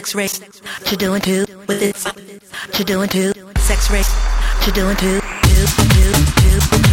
sex race to doing two with it. To doing two sex race to doing two two two two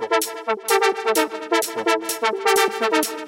Thank you.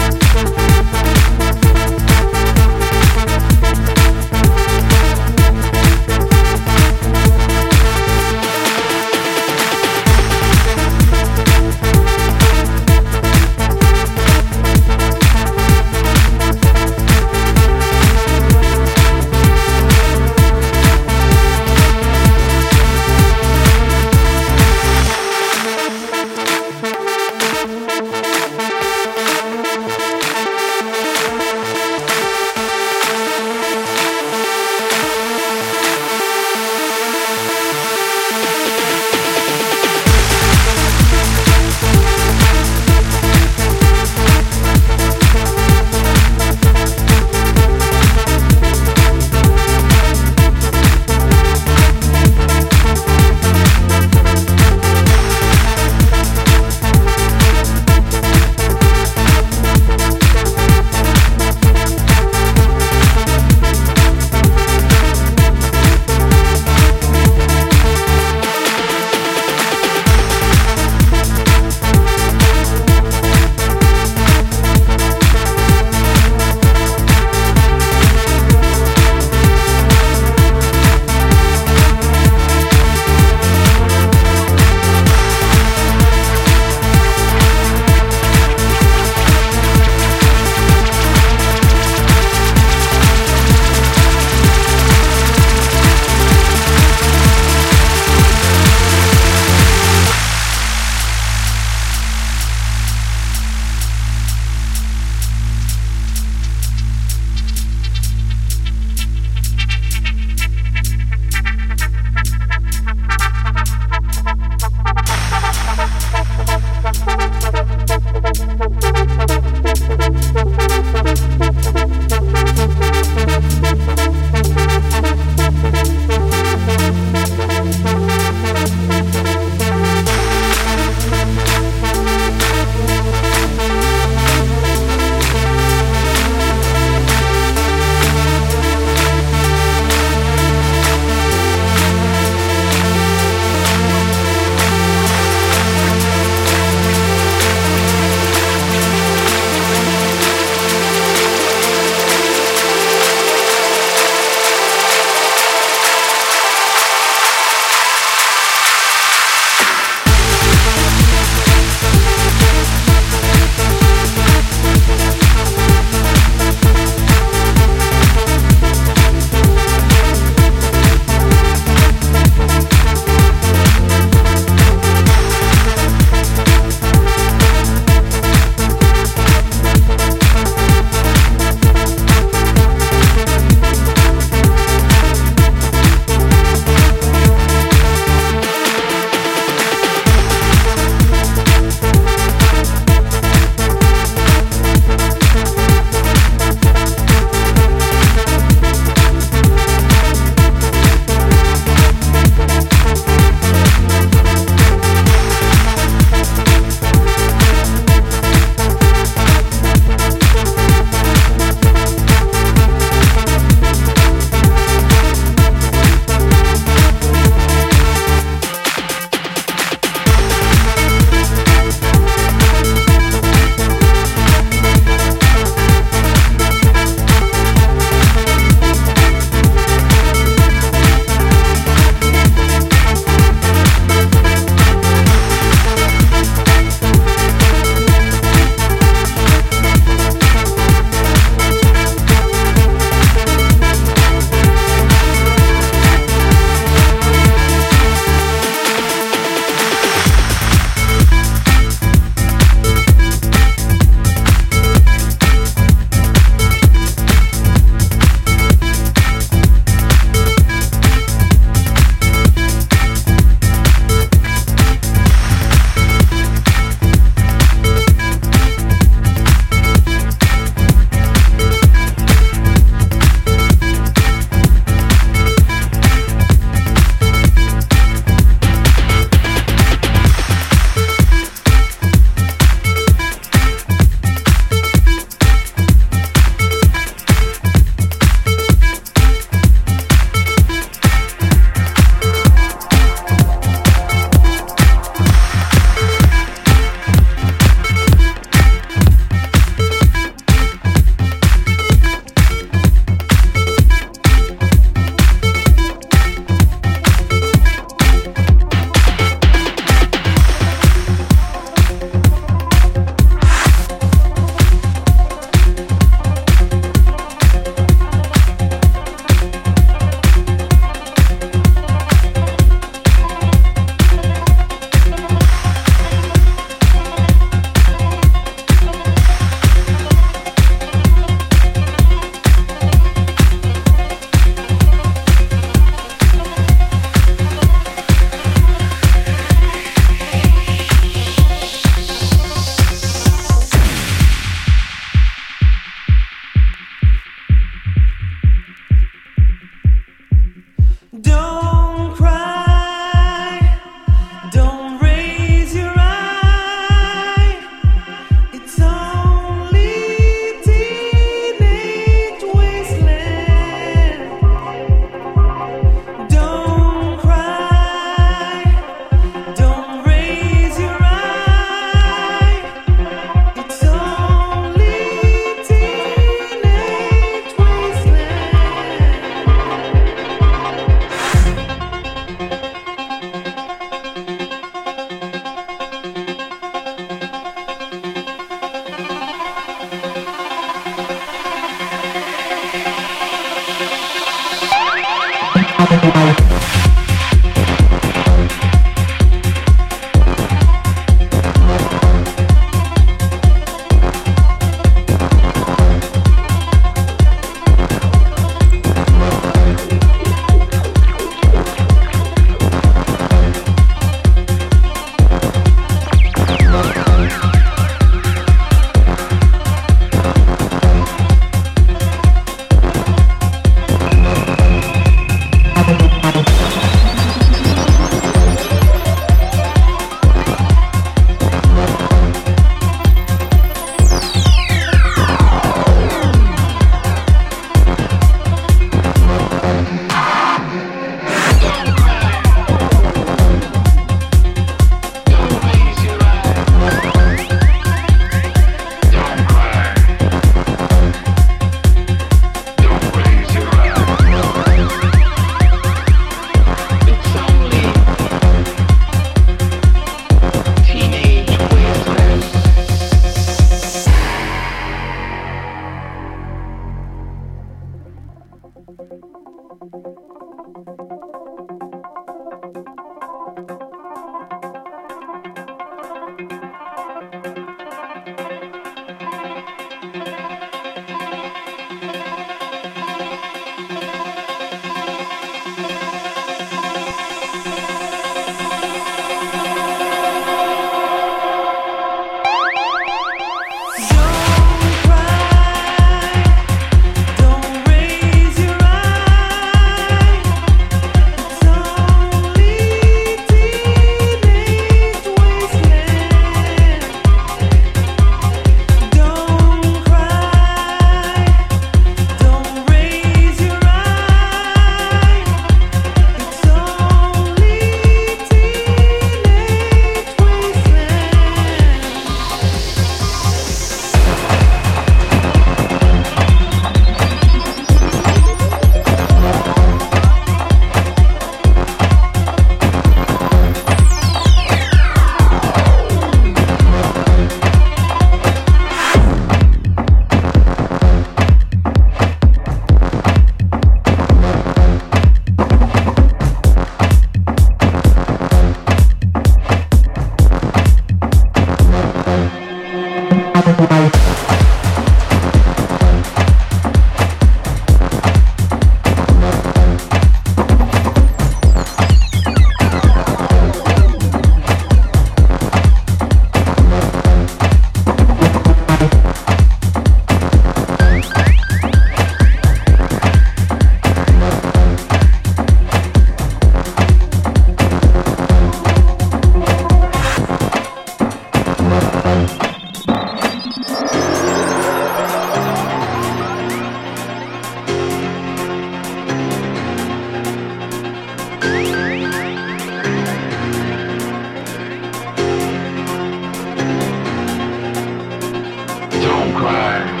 die.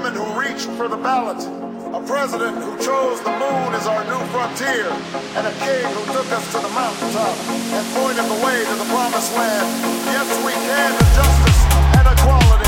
women who reached for the ballot, a president who chose the moon as our new frontier, and a king who took us to the mountaintop and pointed the way to the promised land. Yes, we can to justice and equality.